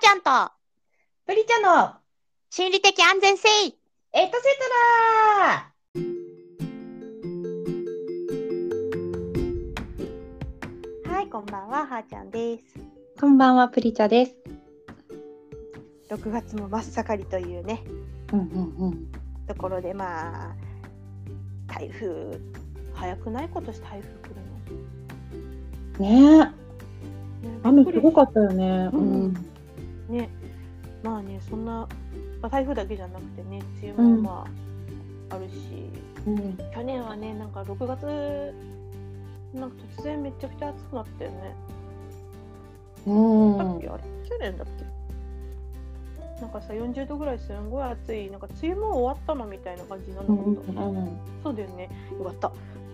ちゃんとプリちゃんの心理的安全性エトセトラはい、こんばんは、はーちゃんです。こんばんは、プリチャです。6月も真っ盛りというね、うんうんうん。ところでまあ、台風、早くない？今年台風来るねえ、の。ね雨すごかったよね。うんね、まあね、そんな、まあ、台風だけじゃなくてね、梅雨もまあ、あるし、うん。去年はね、なんか6月、なんか突然めちゃくちゃ暑くなったよね。うん。だっけあれ去年だっけ？なんかさ40度ぐらいすんごい暑い。なんか梅雨も終わったのみたいな感じなんだうん。けど、うん。そうだよね。よかった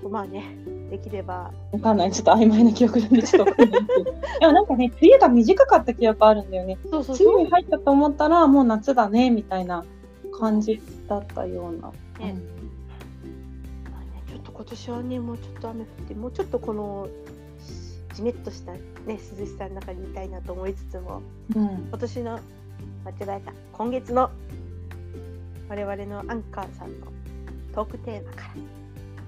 まあねできればわかんない、ちょっと曖昧な記憶なんで、ちょっとわかんないけど。でもなんかね、梅雨が短かった記憶あるんだよね。そうそう梅雨に入ったと思ったら、もう夏だね、みたいな感じだったような。ねまあね、ちょっと今年はねもうちょっと雨降ってもうちょっとこのじめっとした、ね、涼しさの中にいたいなと思いつつもうん。今年の間違えた今月の我々のアンカーさんのトークテーマから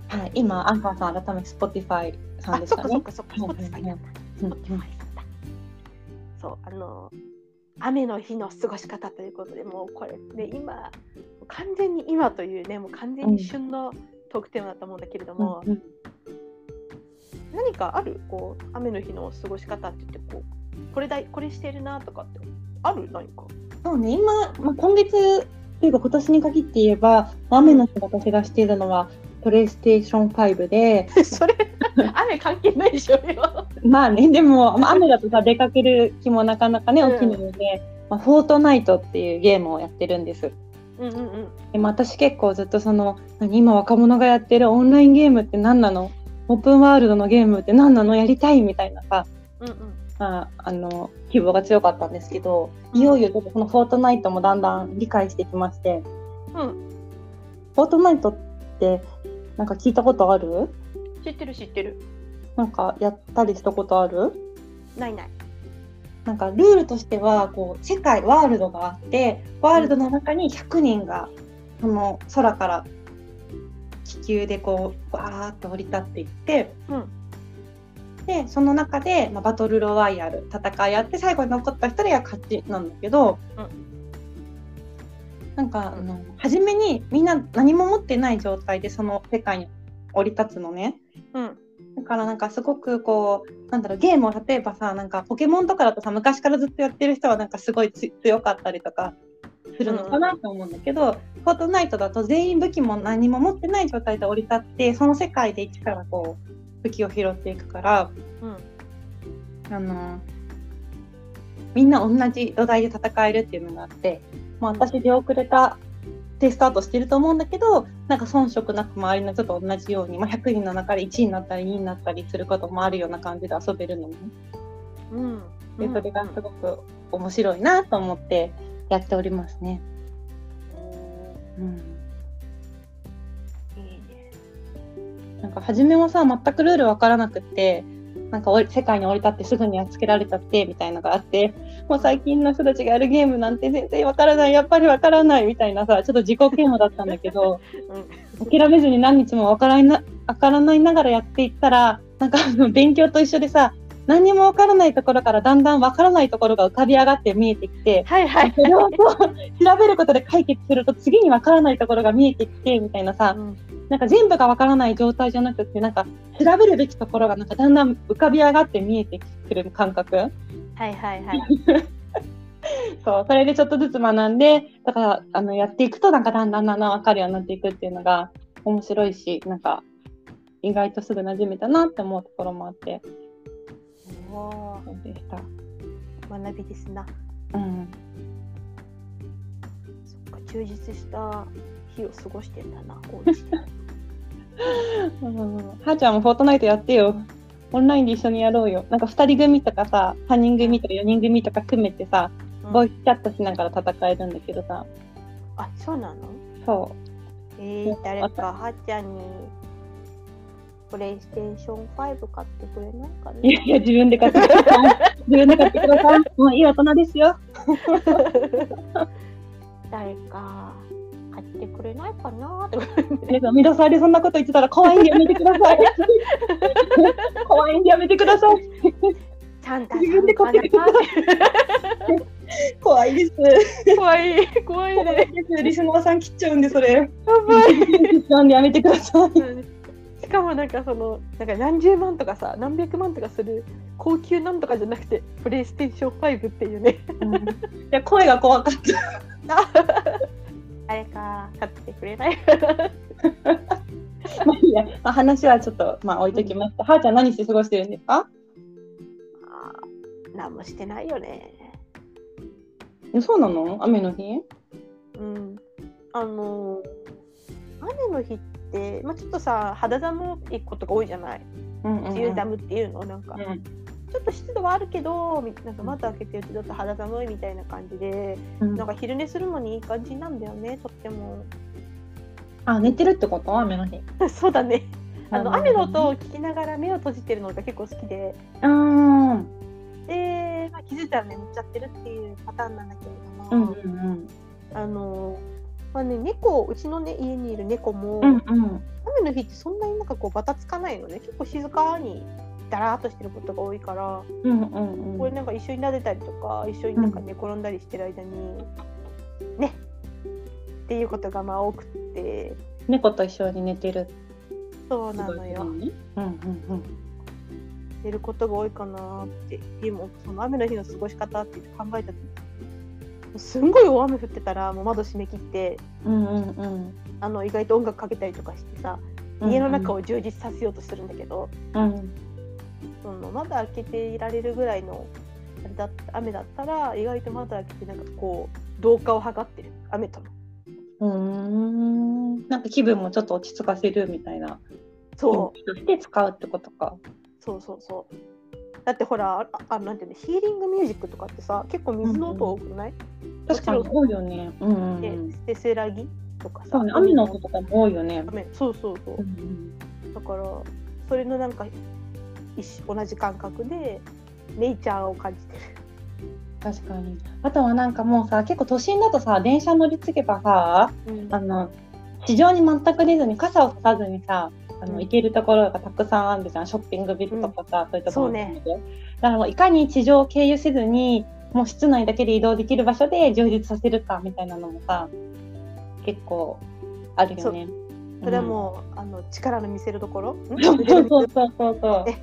はい、今、アンカーさん、改めて Spotify さんあ、ですかね？そっかそっ。かそっか、スはいはいポティファイだった。スうんだ。そう、あの、雨の日の過ごし方ということで、もうこれね、今、完全に今というね、もう完全に旬のトークテーマだと思うんだけれども、うん何かある？こう、雨の日の過ごし方って言って、こう、これだい、これしてるなとかって、ある？何か？そうね、今、まあ、今月というか今年に限って言えば、雨の日私がしているのは、プレイステーション5で、それ、雨関係ないでしょ、今。まあね、でも、まあ、雨だとさ、出かける気もなかなかね、うん起きないので、まあ、フォートナイトっていうゲームをやってるんです。うんうんうん。でも私結構ずっとその、何今若者がやってるオンラインゲームって何なの？オープンワールドのゲームって何なの？やりたいみたいなさ、うんうん。まあ、あの、希望が強かったんですけど、いよいよちょっとこのフォートナイトもだんだん理解してきまして、うん。フォートナイトってなんか聞いたことある？知ってる知ってる。なんかやったりしたことある？ないない。なんかルールとしてはこう世界ワールドがあってワールドの中に100人がその空から気球でこうバーッと降り立っていってうん。でその中で、まあ、バトルロワイヤル戦いやって最後に残った人が勝ちなんだけど、うんなんかあの初めにみんな何も持ってない状態でその世界に降り立つのね。うん。だからなんかすごくこうなんだろうゲームを例えばさなんかポケモンとかだとさ昔からずっとやってる人はなんかすごいつ強かったりとかするのかなと思うんだけど、フォートナイトだと全員武器も何も持ってない状態で降り立ってその世界で一からこう武器を拾っていくからうん。あのみんな同じ土台で戦えるっていうのがあって、まあ、私出遅れたでスタートしてると思うんだけどなんか遜色なく周りの人と同じように、まあ、100人の中で1位になったり2位になったりすることもあるような感じで遊べるのね。うん。でそれがすごく面白いなと思ってやっておりますね。うん。なんか初めはさ全くルールわからなくってなんか世界に降り立ってすぐにやっつけられちゃってみたいなのがあってもう最近の人たちがやるゲームなんて全然わからないやっぱりわからないみたいなさちょっと自己嫌悪だったんだけど うん。諦めずに何日もわからなわからないながらやっていったらなんかあの勉強と一緒でさ何にもわからないところからだんだんわからないところが浮かび上がって見えてきてはいはい。それをこう調べることで解決すると次にわからないところが見えてきてみたいなさうんなんか全部がわからない状態じゃなくてなんか調べるべきところがなんかだんだん浮かび上がって見えてくる感覚はいはいはい。そうそれでちょっとずつ学んでだからあのやっていくとなんかだんだんだんだんわかるようになっていくっていうのが面白いしなんか意外とすぐ馴染めたなって思うところもあっておそうでした。ー学びですな。うんそっか、充実した日を過ごしてんだな、お家で。うんはーちゃんもフォートナイトやってよ。オンラインで一緒にやろうよ。なんか2人組とかさ、3人組とか4人組とか組めてさ、ボイスチャットしながら戦えるんだけどさ、あ、そうなの？そえー、誰かはっちゃんにプレイステーション5買ってくれないかう。いねやいや、自分で買ってください。自分で買ってください。もういい大人ですよ。誰か買ってくれないかな？とかえミラさんでそんなこと言ってたら怖いんでやめてください。怖いんでやめてください。ちゃんと自分で買ってください。怖いです。怖い怖い怖ねいです。リスナーさん切っちゃうんでそれ。やばいなんでやめてください。しかもなんかそのなんか何十万とかさ何百万とかする高級なんとかじゃなくてプレイステーション5っていうねいや声が怖かった。誰か買ってくれない？まあいいや、まあ、話はちょっとまあ置いときました。はーちゃん何して過ごしてるんですか？あー何もしてないよねえそうなの？雨の日？うんあの雨の日って、まあ、ちょっとさ肌寒いことが多いじゃない？うんうんうん。梅雨寒っていうの？なんか、うん。ちょっと湿度はあるけどみなんか窓開けてるとちょっと肌寒いみたいな感じでうん。なんか昼寝するのにいい感じなんだよねとっても。あ寝てるってこと？雨の日。そうだね。あの雨の音をう聞きながら目を閉じてるのが結構好きで。ーん。で、まあ、気づいたら眠っちゃってるっていうパターンなんだけれうども、んうん。あのまあね猫うちのね家にいる猫も、うんうん。雨の日ってそんなになんかこうバタつかないのね。結構静かにだらーっとしてることが多いから、うんうんうん。これなんか一緒に撫でたりとか一緒になんか寝転んだりしてる間に、ね。っていうことがまあ多くって。猫と一緒に寝てる。そうなのよ。うんうんうん。寝ることが多いかなって。でもその雨の日の過ごし方って考えた時すんごい大雨降ってたらもう窓閉め切ってうんうんうん。あの意外と音楽かけたりとかしてさ家の中を充実させようとするんだけど、うんその窓開けていられるぐらいのあれだ雨だったら意外と窓開けてなんかこう同化を図ってる雨との。うーん。なんか気分もちょっと落ち着かせるみたいな。そうとして使うってことか。そうそうそうだってほらああなんていうのヒーリングミュージックとかってさ結構水の音多くない、確かに多いよね。うんうんうでん。せせらぎとかさね。雨の音とかも多いよね。雨そうそうそううんだからそれのなんか一緒同じ感覚でネイチャーを感じてる確かに。あとはなんかもうさ、結構都心だとさ、電車乗り継げばさ、うんあの、地上に全く出ずに、傘をささずにさ、あのうん。行けるところがたくさんあるじゃん、ショッピングビルとかさ、そういうところもね含めてだからもういかに地上を経由せずに、もう室内だけで移動できる場所で充実させるかみたいなのもさ、結構あるよね。それはもう、あの力の見せるところ？うん、そうそうそうそうそう。え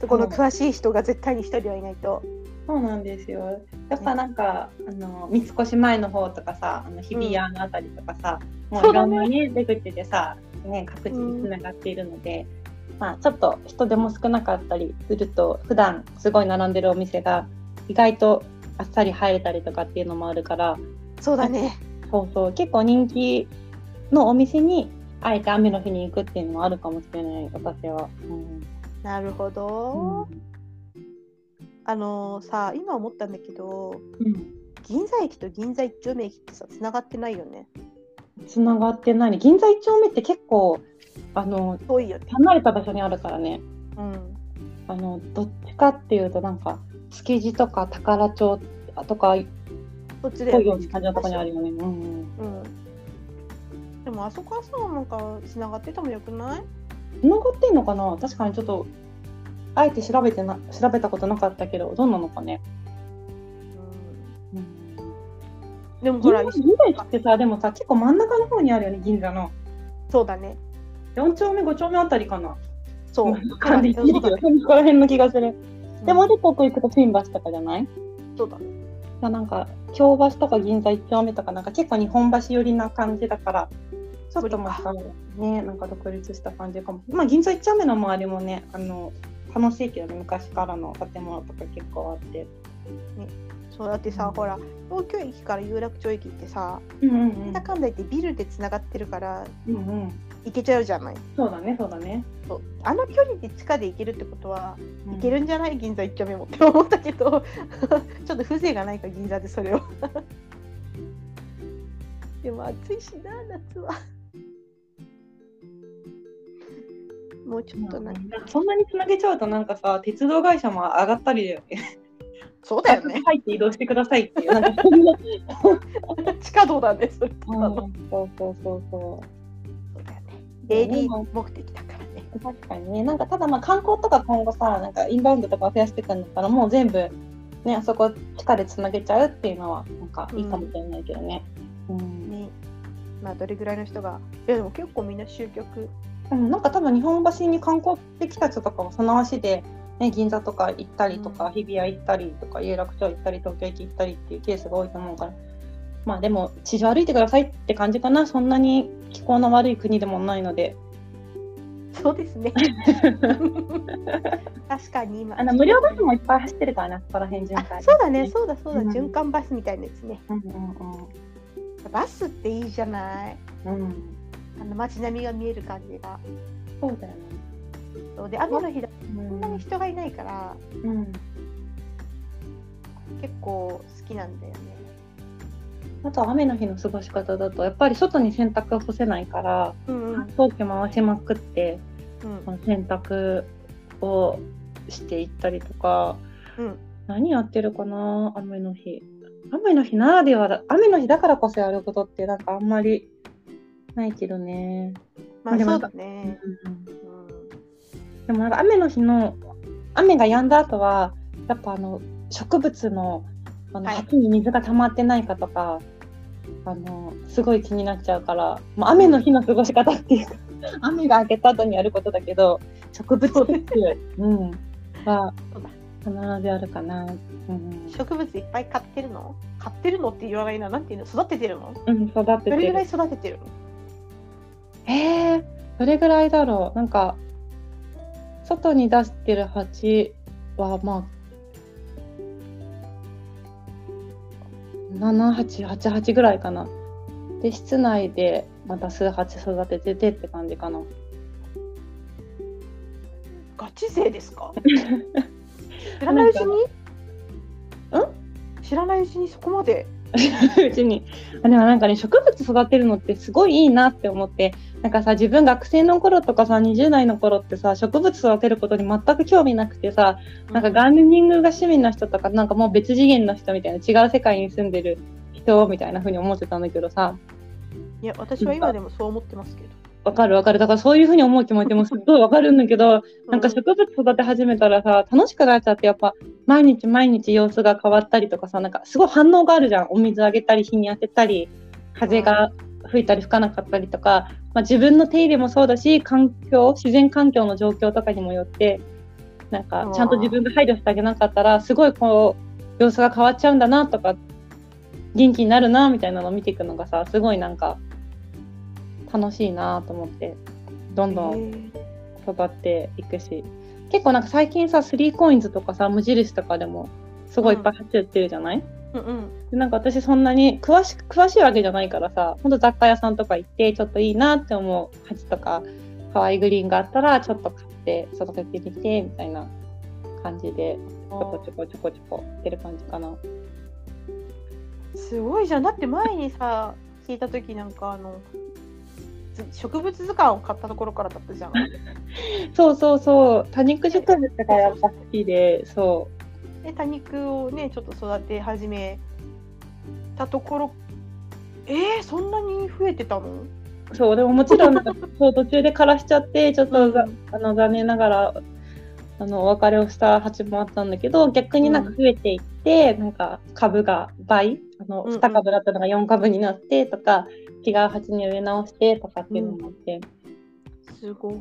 そこの詳しい人が絶対に一人はいないと。そうなんですよ。やっぱなんか、あの三越前の方とかさ、あの日比谷のあたりとかさ、もういろんなね出口でさ、ね各地につながっているので、まあちょっと人でも少なかったりすると、普段すごい並んでるお店が意外とあっさり入れたりとかっていうのもあるから、そうだね。そうそう結構人気のお店にあえて雨の日に行くっていうのもあるかもしれない私は。うんなるほど。あのさ今思ったんだけどうん銀座駅と銀座一丁目駅ってさつながってないよね。つながってないね銀座一丁目って結構あの遠いよね。離れた場所にあるからねうん。あのどっちかっていうとなんか築地とか宝町とかっそっちでぽいような感じのとこにあるよね。うんうんうん。でもあそこはさなんかつながっててもよくない？つながってんのかな？確かにちょっとあえて調べてな調べたことなかったけどどうなのかね。でもほら銀座ってさでもさ結構真ん中の方にあるよね銀座のそうだね。4丁目5丁目あたりかな。そう。感じそうだね。そこら辺の気がする。でもうんでここ行くと新橋とかじゃないそうだね。なんか京橋とか銀座一丁目とかなんか結構日本橋寄りな感じだからちょっとまたねなんか独立した感じかもまあ銀座一丁目の周りもねあの楽しいけどね昔からの建物とか結構あってそうだってさ、ほら東京駅から有楽町駅ってさ、うんうんなんだかんだ言ってビルでつながってるからうんうん。行けちゃうじゃない？そうだねそうだね。そうあの距離で地下で行けるってことは、うん。行けるんじゃない？銀座一丁目もって思ったけど ちょっと風情がないか銀座でそれを。でも暑いしな夏は。もうちょっとなんか、そんなにつなげちゃうとなんかさ鉄道会社も上がったりだよねそうだよね。入って移動してくださいっていう、なんか。地下道なんです。それうんそうそうそうそそうだよね。営利目的だからね。う。確かにね、なんかただまあ観光とか今後さ、なんかインバウンドとか増やしていくんだったら、もう全部。ね、あそこ地下でつなげちゃうっていうのは、なんかいいかもしれないけどね。うん。ね。まあどれぐらいの人が。いやでも結構みんな集客。うん、なんか多分日本橋に観光できた人とかもその足で、ね、銀座とか行ったりとか、うん。日比谷行ったりとか有楽町行ったり東京駅行ったりっていうケースが多いと思うから。まあでも地上歩いてくださいって感じかな。そんなに気候の悪い国でもないので。そうですね。確かに今。あの無料バスもいっぱい走ってるからなそこら辺巡あ回そうだね、そうだそうだ、うん。循環バスみたいなやつね。うんうんバスっていいじゃない。うんうん。あの街並みが見える感じが。そうだよねそうで雨の日だとうそんなにん、人がいないからうん、結構好きなんだよね。あと雨の日の過ごし方だとやっぱり外に洗濯干せないからうんうん乾燥機回しまくってうん洗濯をしていったりとかうん。何やってるかな雨の日雨の日ならではだ雨の日だからこそやることってなんかあんまりないけどね、まあそうだね。うんでもなんか雨の日の雨が止んだ後はやっぱあの植物のあのはい。鉢に水が溜まってないかとか、あのすごい気になっちゃうから、まあ、雨の日の過ごし方っていうか雨が明けた後にやることだけど植物って うんはそうだ必ずやるかな。うん。植物いっぱい買ってるの？買ってるのって言わないな。なんていうの？育ててるの？うん、育てどてる。れぐらい。育ててるの？えー、どれぐらいだろう？なんか外に出してる鉢はまあ7888ぐらいかな。で室内でまた数鉢育てててって感じかな。ガチ勢ですか？知らないうちに知らないうちにそこまで。うちに。あでもなんかね植物育てるのってすごいいいなって思って。なんかさ自分学生の頃とかさ20代の頃ってさ植物育てることに全く興味なくてさなんかガーデニングが趣味の人とかなんかもう別次元の人みたいな違う世界に住んでる人みたいな風に思ってたんだけどさ。いや、私は今でもそう思ってますけど。わかるわかる。だからそういう風に思う気持ちもすっごいわかるんだけどなんか植物育て始めたらさ楽しくなっちゃってやっぱ毎日毎日様子が変わったりとかさなんかすごい反応があるじゃん。お水あげたり日に当てたり風が吹いたり吹かなかったりとか、まあ、自分の手入れもそうだし環境自然環境の状況とかにもよってなんかちゃんと自分が配慮してあげなかったらすごいこう様子が変わっちゃうんだなとか元気になるなみたいなのを見ていくのがさすごいなんか楽しいなと思ってどんどん育っていくし結構なんか最近さスリーコインズとかさ無印とかでもすごいいっぱい走ってるじゃない、うんうん。でなんか私そんなに詳しく詳しいわけじゃないからさほんと雑貨屋さんとか行ってちょっといいなって思う鉢とか可愛いグリーンがあったらちょっと買って育ててみてみたいな感じでちょこちょこちょこちょこってる感じかな。すごいじゃん。だって前にさ、聞いたときなんかあの、ず植物図鑑を買ったところからだったじゃん。そうそうそう。多肉植物がやっぱ好きでそで、多肉をね、ちょっと育て始めたところ、えー、そんなに増えてたの？うそうでももちろんそう途中で枯らしちゃってちょっとざ、あの残念ながらあのお別れをした鉢もあったんだけど逆になんか増えていって、なんか株が倍？あのうんうん。2株だったのが4株になってとか、違う鉢に植え直してとかっていうのもあって、すごい。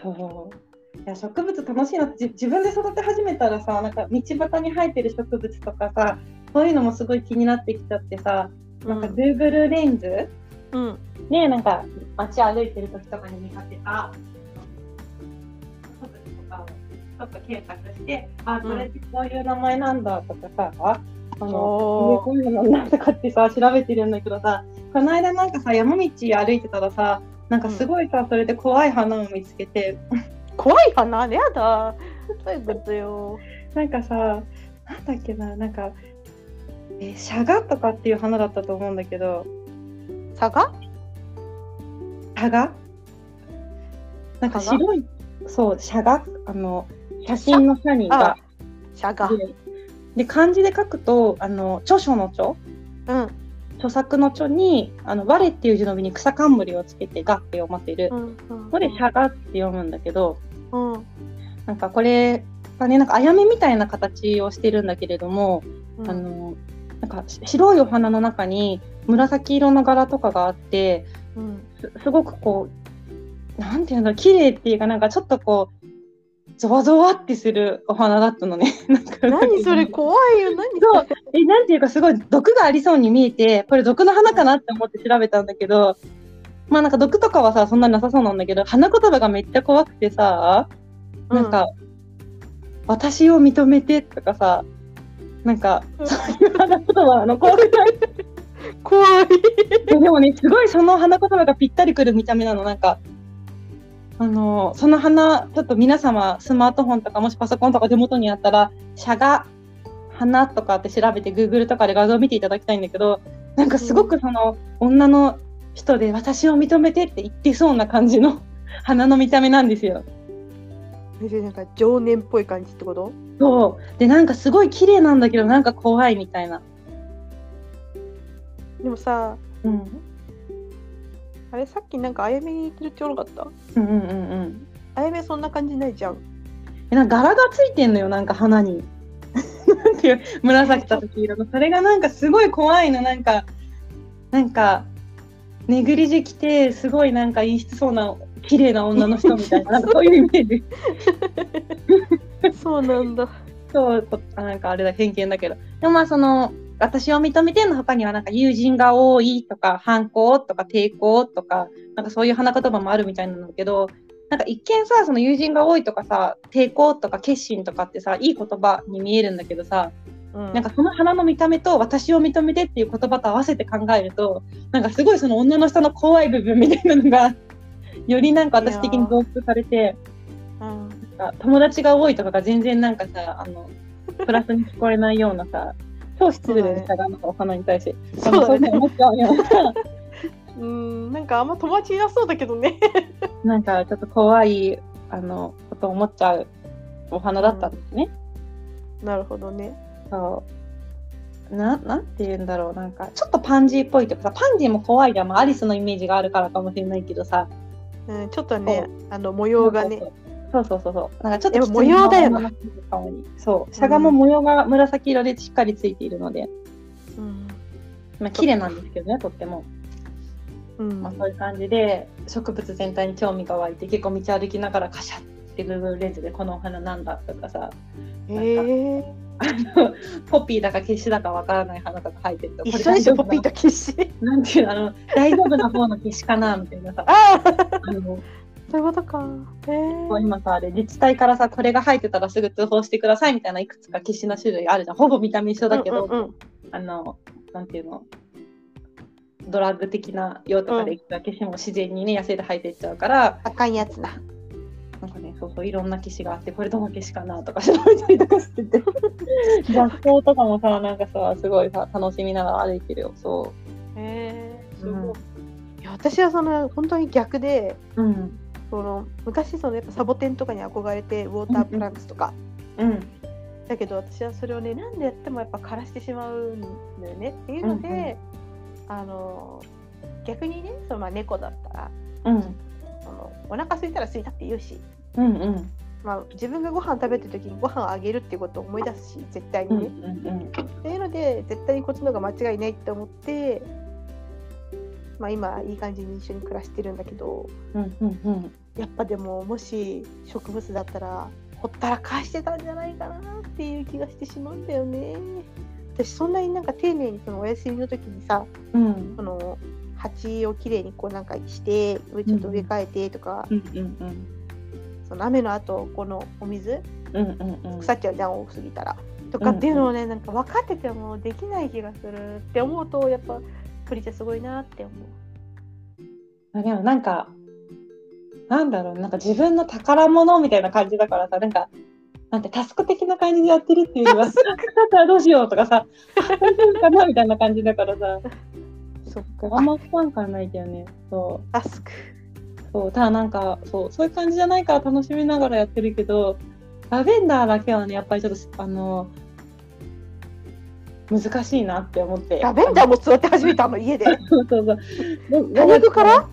そう。いや植物楽しいなってじ自分で育て始めたらさなんか道端に生えてる植物とかさそういうのもすごい気になってきちゃってさ、なんか Google レンズ？うん。ねなんか街歩いてる時とかに見かけた植物とかをちょっと検索して、あ、これってこういう名前なんだとかさ、あの、こういうのなんだとかってさ、調べてるんだけどさ、この間なんかさ、山道歩いてたらさ、なんかすごいさ、それで怖い花を見つけて、怖い花？やだ。そういうことよ。なんかさ、なんだっけな、なんか、えー、シャガとかっていう花だったと思うんだけど、佐賀シャガ？なんか白い、そう、シャガ？あの、写真のシャニが、シャガ。でで漢字で書くとあの著書の著うん。著作の著にあの我っていう字の上に草冠をつけてがって読ませる、うんこれ、しゃがって読むんだけど、うん。なんかこれがね、なんかあやめみたいな形をしてるんだけれども、うん。あの、なんかし白いお花の中に紫色の柄とかがあって、うん。すすごくこう、なんていうんだろう、綺麗っていうか、なんかちょっとこう、ゾワゾワってするお花だったのね。なんか。何それ？怖いよ。何？そう。え、なんていうかすごい毒がありそうに見えて、これ毒の花かなって思って調べたんだけど、まあなんか毒とかはさ、そんなになさそうなんだけど、花言葉がめっちゃ怖くてさ、なんか、私を認めてとかさ、なんか、うん。そういう花言葉なの。怖くない？怖い。ででもね、すごいその花言葉がぴったりくる見た目なの、なんか、あの、その花、ちょっと皆様、スマートフォンとかもしパソコンとか手元にあったら、シャガ、花とかって調べて、Google とかで画像を見ていただきたいんだけど、なんかすごくその、女の人で私を認めてって言ってそうな感じの 花の見た目なんですよ。えなんか情念っぽい感じってこと？そう。で、なんかすごい綺麗なんだけど、なんか怖いみたいな。でもさうん。あれさっきなんかあやめに言ってるって言わなかった？うんうんうんうん。あやめそんな感じないじゃんえなんか柄がついてんのよ、なんか花に。なんていう、紫と黄色の。それがなんかすごい怖いの、なんか、なんか、ネグリジェ着て、すごいなんか陰湿そうな、綺麗な女の人みたいな、なんかそういうイメージ。そうなんだそう、なんかあれだ、偏見だけど。でもまあその、私を認めての他にはなんか友人が多いとか、反抗とか抵抗とか、なんかそういう花言葉もあるみたいなんだけど、なんか一見さ、その友人が多いとかさ、抵抗とか決心とかってさ、いい言葉に見えるんだけどさ、うん。なんかその花の見た目と私を認めてっていう言葉と合わせて考えると、なんかすごいその女の人の怖い部分みたいなのが、よりなんか私的に増幅されて、うん。なんか友達が多いとかが全然なんかさ、あの、プラスに聞こえないようなさ、超失礼でしたが、なんかお花に対して。そうだね。うんなんかあんま友達いなそうだけどね。なんかちょっと怖い、あの、ことを思っちゃうお花だったんですね。なるほどね。そう。な、なんて言うんだろう、なんか、ちょっとパンジーっぽいとかさ、パンジーも怖いじゃん、まあ、アリスのイメージがあるからかもしれないけどさ、うんちょっとねあの模様がねそうそうそうそう。なんかちょっと模様だよ。なそう。しゃがも模様が紫色でしっかりついているので、うん。まあ綺麗なんですけどね、とっても。うん。まあそういう感じで、植物全体に興味が湧いて、結構道歩きながらカシャッて Google レンズでこのお花なんだとかさ、えー、あのポピーだかケシだかわからない花とか入ってると、一緒でしょポピーと。とキッシーなんていうの、あの、大丈夫な方のケシかな？みたいなさ。あああのそういうことか。へえ今さ、あれ自治体からさ、これが入ってたらすぐ通報してくださいみたいないくつかケシの種類あるじゃん。ほぼ見た目一緒だけど、うんうんうん。あの、なんていうの、ドラッグ的な用とかで消しも自然にね、野生で生えていっちゃうから、あかんやつだ。なんかね、そうそう、いろんな消しがあって、これどの消しかなとか調べたりとかしてて、学校とかもさ、なんかさ、すごいさ、楽しみながら歩いてるよ、そへえう。うん。いや私はその本当に逆でうん。その昔そのやっぱサボテンとかに憧れてウォータープランツとか、うん。だけど私はそれをね何でやってもやっぱ枯らしてしまうんだよねっていうので、あの逆にねそのまあ猫だったらうん。そのお腹空いたら空いたって言うし、うん。うん。まあ、自分がご飯食べてる時にご飯をあげるっていうことを思い出すし絶対うん。にね、うん。っていうので絶対にこっちの方が間違いないって思って、まあ、今いい感じに一緒に暮らしてるんだけどうん。うん。うん。やっぱでももし植物だったらほったらかしてたんじゃないかなっていう気がしてしまうんだよね。私そんなになんか丁寧にそのお休みの時にさうん。その鉢をきれいにこうなんかして上ちょっと植え替えてとか、うん。うん。その雨の後このお水うん。うん。うん。腐っちゃうじゃん多すぎたら。とかっていうのをね、なんか分かっててもできない気がするって思うとやっぱプリちゃんすごいなって思う。あでもなんか、なんだろう、なんか自分の宝物みたいな感じだからさ、なんか、なんてタスク的な感じでやってるっていうよりは、だったらどうしようとかさ、あ大丈夫かなみたいな感じだからさ、そっあんま不安感ないんだよね。そう。タスク。そう。ただなんか、そう、そういう感じじゃないから楽しみながらやってるけど、ラベンダーだけはね、やっぱりちょっと、あの、難しいなって思ってラベンダーも育て始めたの家で そうそうそう多肉から？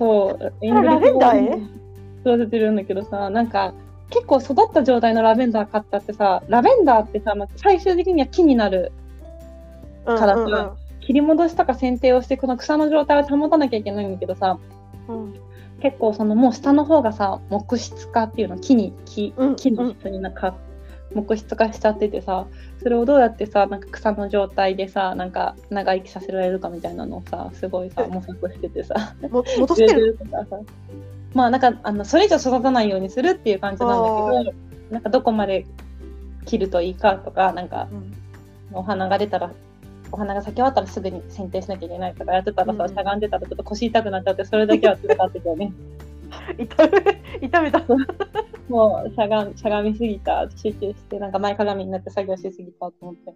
そう。エラベンダーへ？育ててるんだけどさなんか結構育った状態のラベンダー買ったってさラベンダーってさま最終的には木になるからさ、うんうん。切り戻しとか剪定をしてこの草の状態を保たなきゃいけないんだけどさうん。結構そのもう下の方がさ木質化っていうの木に木うん。木の質になんか木質化しちゃっててさそれをどうやってさなんか草の状態でさなんか長生きさせられるかみたいなのをさすごいさうん。模索しててさ。も戻してる？とかさ。まあなんかあのそれ以上育たないようにするっていう感じなんだけどなんかどこまで切るといいかとかなんかうん。お花が出たらお花が咲き終わったらすぐに剪定しなきゃいけないとかやってたらさ、うんしゃがんでたらちょっと腰痛くなっちゃってそれだけは辛かったけどね。痛め痛めた。もうしゃがんしゃがみすぎた集中してなんか前かがみになって作業しすぎたと思って。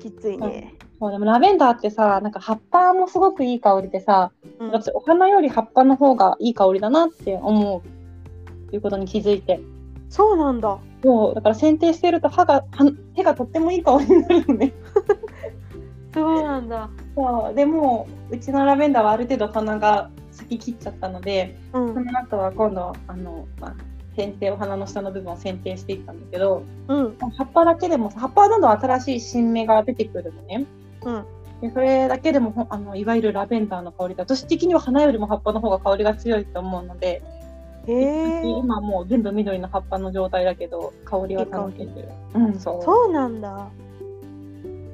きついね、そうでもラベンダーってさなんか葉っぱもすごくいい香りでさうん。私お花より葉っぱの方がいい香りだなって思うということに気づいて。そうなんだ。そうだから剪定してると歯が歯手がとってもいい香りになるのね。そうなんだ。そうでもうちのラベンダーはある程度花が咲き切っちゃったのでうん。その後は今度あの、まあ、剪定お花の下の部分を剪定していったんだけどうん。葉っぱだけでも葉っぱはどんどん新しい新芽が出てくるのね。うん。でそれだけでもほあのいわゆるラベンダーの香りが私的には花よりも葉っぱの方が香りが強いと思うので、今もう全部緑の葉っぱの状態だけど香りは楽しんでる。うんそう。そうなんだ。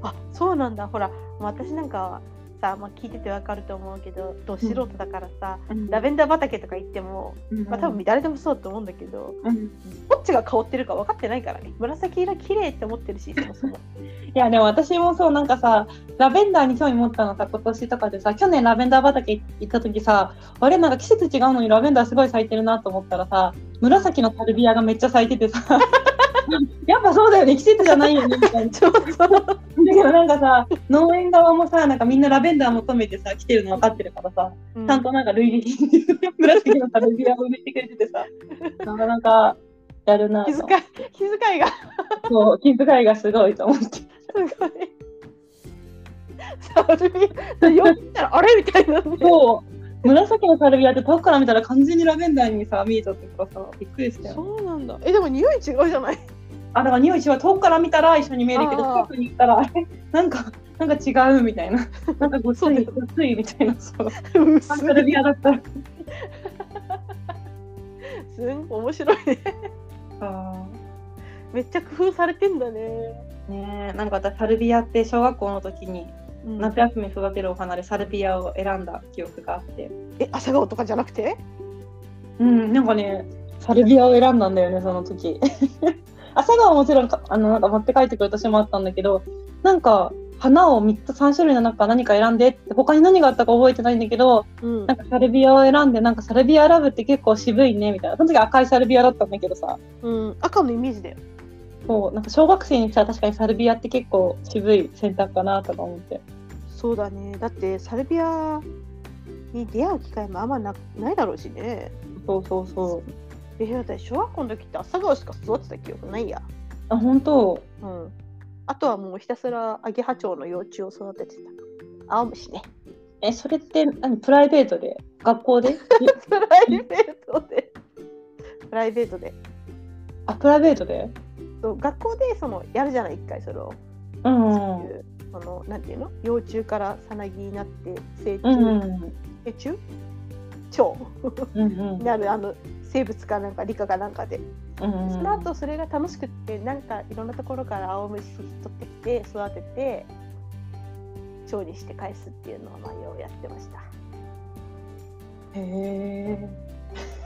あそうなんだ。ほら私なんかはさ、まあ、聞いててわかると思うけどど素人だからさ、うん。ラベンダー畑とか行っても、うん。まあ、多分誰でもそうだと思うんだけど、うん。どっちが香ってるか分かってないからね。紫色綺麗って思ってるしそもそも。いやでも私もそうなんかさラベンダーに興味持ったのさ今年とかでさ去年ラベンダー畑行った時さあれなんか季節違うのにラベンダーすごい咲いてるなと思ったらさ紫のサルビアがめっちゃ咲いててさ やっぱそうだよね季節じゃないよねみたいなちょっとだけどなんかさ農園側もさなんかみんなラベンダー求めてさ来てるの分かってるからさちゃんとなんか類似 紫のサルビアを埋めてくれててさなかなかやるなと気遣い気遣いがそう気遣いがすごいと思って。すごい。サルビア、よく見たらあれみたいなね。そう紫のサルビアって遠くから見たら完全にラベンダーにさ見えちゃってからさびっくりしたよ。そうなんだ。え、でも匂い違うじゃない？あだから匂い違う遠くから見たら一緒に見えるけど近くに行ったらあれ なんかなんか違うみたいな。なんかごついごつい。みたいなそう。サルビアだった。すん面白いね。あめっちゃ工夫されてんだね。ーねえなんか私サルビアって小学校の時にうん。夏休み育てるお花でサルビアを選んだ記憶があって。え、朝顔とかじゃなくて？うんなんかねサルビアを選んだんだよねその時朝顔はもちろんかあのなんか持って帰ってくる年もあったんだけどなんか花を3つ3種類の中何か選んでって他に何があったか覚えてないんだけどうん。なんかサルビアを選んでなんかサルビアラブって結構渋いねみたいな。その時赤いサルビアだったんだけどさ。うん、赤のイメージだよ。そう。なんか小学生にしたら確かにサルビアって結構渋い選択かなとか思って。そうだね。だってサルビアに出会う機会もあんまなないだろうしね。そうそうそうえ、私小学校の時って朝顔しか育てた記憶ないや。あ本当？うん。あとはもうひたすらアゲハチョウの幼虫を育ててた。青虫ね。えそれって何プライベートで？学校で？プライベートで。プライベートで。あプライベートで？そう学校でそのやるじゃない、一回それを。うんそういうそのなんていうの？幼虫からさなぎになって成虫、うんうん成虫？蝶？なるあの生物かなんか理科かなんかで、うんその後それが楽しくってなんかいろんなところから青虫取ってきて育てて蝶にして返すっていうのをまあようやってました。へえ。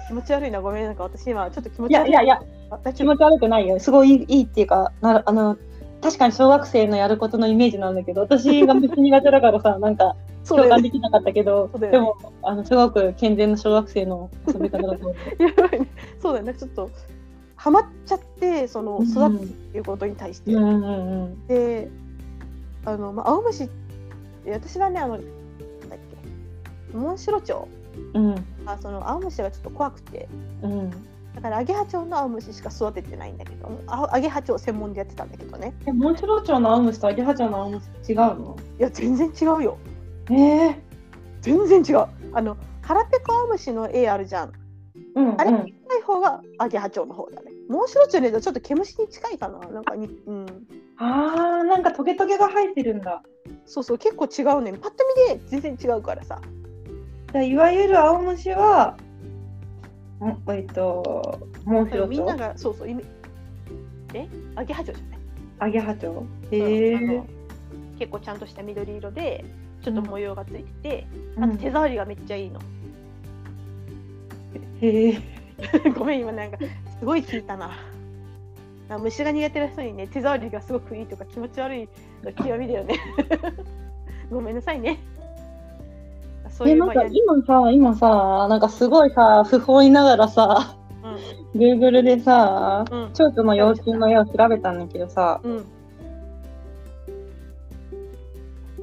気持ち悪いなごめんなんか私今ちょっと気持いち悪い。やいやいや。あ大丈夫？気持ち悪くないよ。すごいいいいいっていうかなあの確かに小学生のやることのイメージなんだけど私が別に苦手だからさなんか共感で。きなかったけど、ね。でもあのすごく健全な小学生の遊び方だと思う。やばいね。そうだよね。ちょっとハマっちゃってその育つっていうことに対して、うんうんうんであの、まあ、青虫私はねあのなんだっけ。モンシロチョウ。うん。あその青虫がちょっと怖くて。うん。だからアゲハチョウの青虫しか育ててないんだけどあアゲハチョウ専門でやってたんだけどね。えモンシロチョウの青虫とアゲハチョウの青虫違うの？いや全然違うよえー、全然違う。あの腹ペコ青虫の絵あるじゃん。うんうん。あれ近い方がアゲハチョウの方だね。モンシロチョウねちょっと毛虫に近いかな。なんかにうん。あーなんかトゲトゲが生えてるんだ。そうそう結構違うね。パッと見で全然違うからさ。じゃあいわゆる青虫はんえっとモンシロチョウ？みんながそうそうえ？アゲハチョウじゃない？アゲハチョウ。うんへえ結構ちゃんとした緑色でちょっと模様がついてて、うん。あと手触りがめっちゃいいの。へえ。ごめん今なんかすごい聞いたな。あ虫が苦手な人にね手触りがすごくいいとか気持ち悪いの極みだよね。ごめんなさいね。そういうえなんか今さ今さなんかすごいさ不本意ながらさ Google でさうん。蝶々の幼虫の絵を調べたんだけどさうん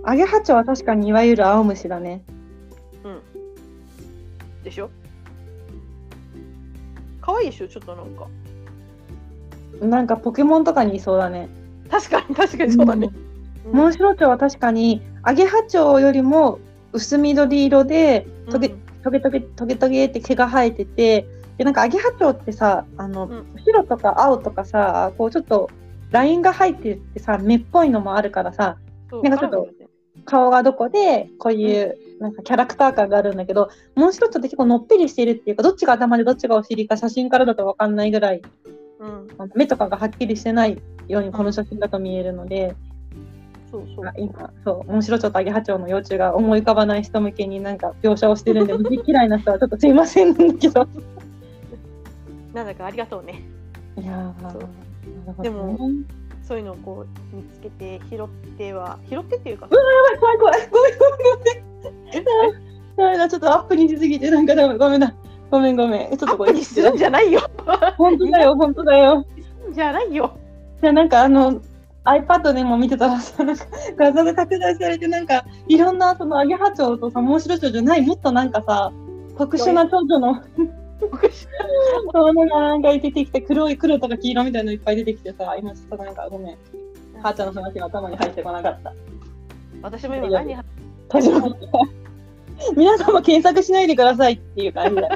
アゲハチョウは確かにいわゆる青虫だね。うん。でしょ？可愛いでしょ？ちょっとなんか。なんかポケモンとかにいそうだね。確かに確かにそうだね、モンシロチョウは確かにアゲハチョウよりも薄緑色でうん。トゲトゲトゲトゲトゲって毛が生えててでなんかアゲハチョウってさあの、うん。白とか青とかさこうちょっとラインが入っててさ目っぽいのもあるからさなんかちょっと顔がどこでこういうなんかキャラクター感があるんだけどモンシロチョウって結構のっぺりしてるっていうかどっちが頭でどっちがお尻か写真からだと分かんないぐらいうん。目とかがはっきりしてないようにこの写真だと見えるので、そうそう。あ今そうモンシロチョウとアゲハチョウの幼虫が思い浮かばない人向けになんか描写をしてるんで虫嫌いな人はちょっとすいませんけど。なんだかありがとうね。いやなるほどね。でもそういうのをこう見つけて拾っては拾ってっていうか怖い怖い怖い。ごめんごめん。ごめんダメだちょっとアップにしすぎてなんかダメごめんな。ごめんごめん。ちょっとこれアップにするんじゃないよ。本当だよ本当だよ。じゃないよ。じゃあなんかあの iPad でも見てたらさなんか画像が拡大されてなんかいろんなそのアゲハチョウとさモンシロチョウじゃないもっとなんかさ特殊な蝶々のそうなんかなんか出てきて黒い黒とか黄色みたいなのいっぱい出てきてさ今ちょっとなんかごめん。はーちゃんの話が頭に入ってこなかった。私も今何始まった皆さんも検索しないでくださいっていう感じだ。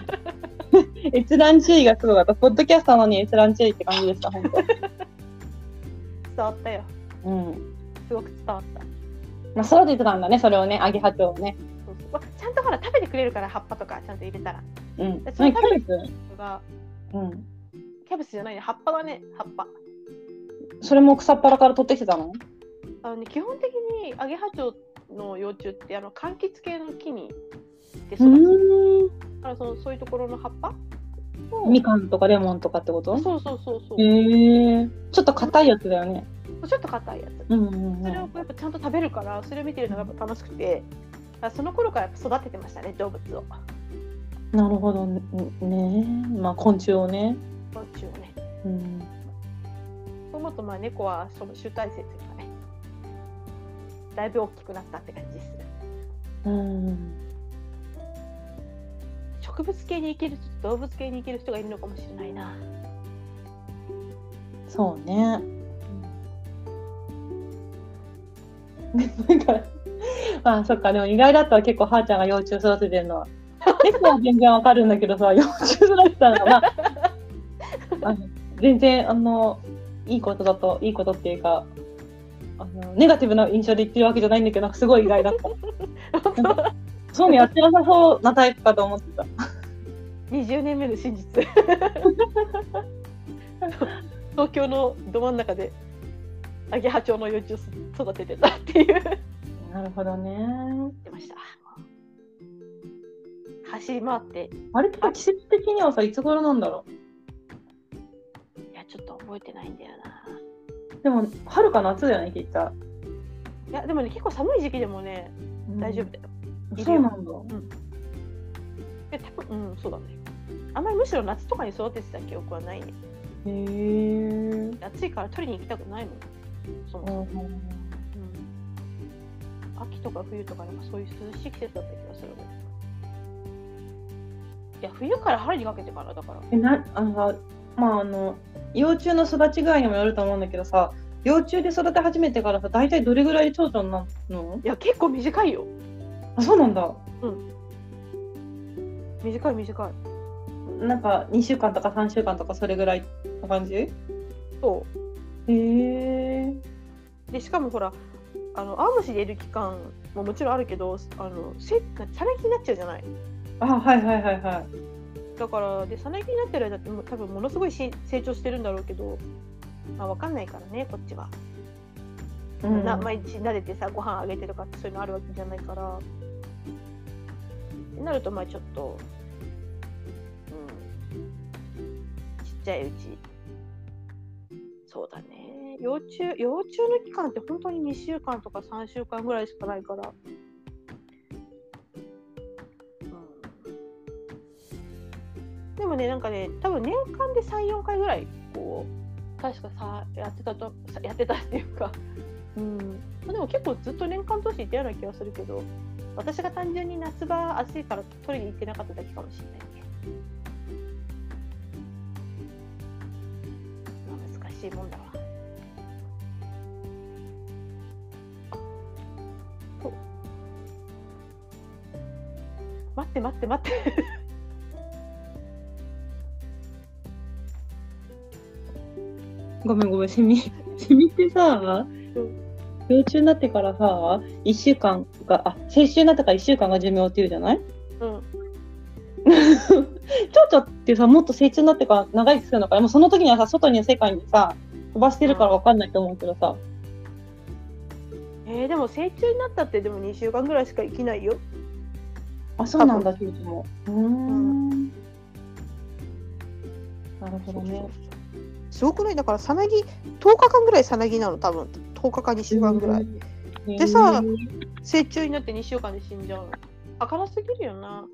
閲覧注意がすごかった。ポッドキャストなのに閲覧注意って感じでした本伝わったよ。当うん。すごく伝わった。まあ育ててたんだねそれをねアゲハチョウをねそうそうちゃんとほら食べてくれるから葉っぱとかちゃんと入れたら。うん。キャベツ。がうん。キャベツじゃないね葉っぱだね葉っぱ。それも草っぱらから取ってきてたの？あのね基本的にアゲハチョウの幼虫ってあの柑橘系の木にで育つ。うん。だからそのそういうところの葉っぱを。みかんとかレモンとかってこと？そうそうそうそう、へえちょっと硬いやつだよね。ちょっと硬いやつ。うんうんうん。それをやっぱちゃんと食べるからそれを見てるのがやっぱ楽しくて。あその頃から育ててましたね動物を。なるほど。ね。ねまあ昆虫をね。昆虫をね。うん。そう思うとまあ猫はその集大成というかねだいぶ大きくなったって感じです。うん。植物系に生きる人と動物系に生きる人がいるのかもしれないな。そうね。なん。か、ま あそっか、でも意外だったら結構、はーちゃんが幼虫育ててるのは。猫は全然わかるんだけどさ、幼虫育てたのが、まあ、全然、あの、いいことだと、いいことっていうか、あのネガティブな印象で言ってるわけじゃないんだけど、すごい意外だった。そういうのやってなさそうなタイプかと思ってた。20年目の真実東京のど真ん中でアゲハチョウの幼虫育ててたっていうなるほどね。てました。走り回って。あれって季節的にはさ、いつ頃なんだろいやちょっと覚えてないんだよな。うでも、春か夏だよね、きっと。いやでもね結構寒い時期でもね大丈夫だよ、うんそうなんだ。で多分うんそうだね。あんまりむしろ夏とかに育ててた記憶はないね。へえ。暑いから取りに行きたくないもん。そもそも、うん、秋とか冬とかなんかそういう涼しい季節だった気がするねいや冬から春にかけてからだから。えなあのまああの幼虫の育ち具合にもよると思うんだけどさ幼虫で育て始めてからさ大体どれぐらいで蝶々になるの？いや結構短いよ。あそうなんだ。短い短い。なんか2週間とか3週間とかそれぐらいの感じ？へそえうでしかもほらあのアームシでいる期間ももちろんあるけどあのせさなぎになっちゃうじゃない？あはいはいはいはいだからでさなぎになってる間って多分ものすごいし成長してるんだろうけど、まあ、わかんないからねこっちは、うん。な毎日撫でてさご飯あげてとかってそういうのあるわけじゃないから。ってなるとまあちょっとうん。ちっちゃいうち。そうだね幼虫幼虫の期間って本当に2週間とか3週間ぐらいしかないから、うん、でもねなんかね多分年間で34回ぐらいこう確かさやってたとやってたっていうかうんでも結構ずっと年間通していたような気がするけど私が単純に夏場暑いから取りに行ってなかっただけかもしれないね。まあ難しいもんだわ。って待って待って。ごめんごめんセミセミってさ幼虫になってからさ1週間があ成虫になってから1週間が寿命っていうじゃない？うん。蝶々ってさもっと成虫になってから長生きするのかな？もうその時にはさ外に世界にさ飛ばしてるから分かんないと思うけどさ、えー、でも成虫になったってでも2週間ぐらいしか生きないよ。あそうなんだ蝶々も。うーん。なるほどね。すごくない？だからさなぎ10日間ぐらいさなぎなの多分。10日か2週間ぐらい。でさ成虫になって2週間で死んじゃうの。儚すぎるよな。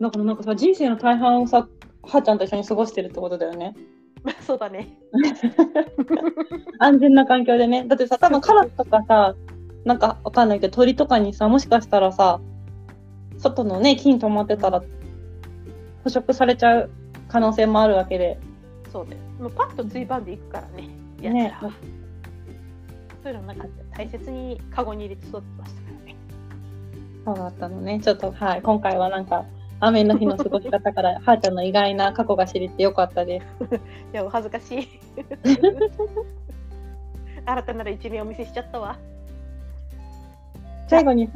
だからなんかさ人生の大半をさはーちゃんと一緒に過ごしてるってことだよね。そうだね。安全な環境でね。だってさ多分カラスとかさなんかわかんないけど鳥とかにさもしかしたらさ外のね木に止まってたら捕食されちゃう可能性もあるわけでそうだよ。もうパッとついばんでいくからね。やつねらはそういうのなかった。大切にカゴに入れて育ってましたからね。そうだったのねちょっとはい今回はなんか雨の日の過ごし方から はーちゃんの意外な過去が知れてよかったです いや、お恥ずかしい。新たなる一面をお見せしちゃったわ。最後にさ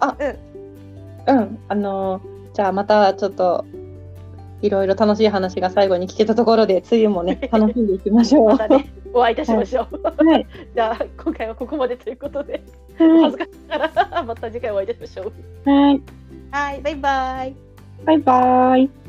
あうん。うんあのーじゃあまたちょっといろいろ楽しい話が最後に聞けたところで梅雨もね楽しんでいきましょう。またね、お会いいたしましょう。はい、じゃあ、今回はここまでということで、恥ずかしいから、また次回お会いいたしましょう。い、はい、はい、バイバイ。バイバイ。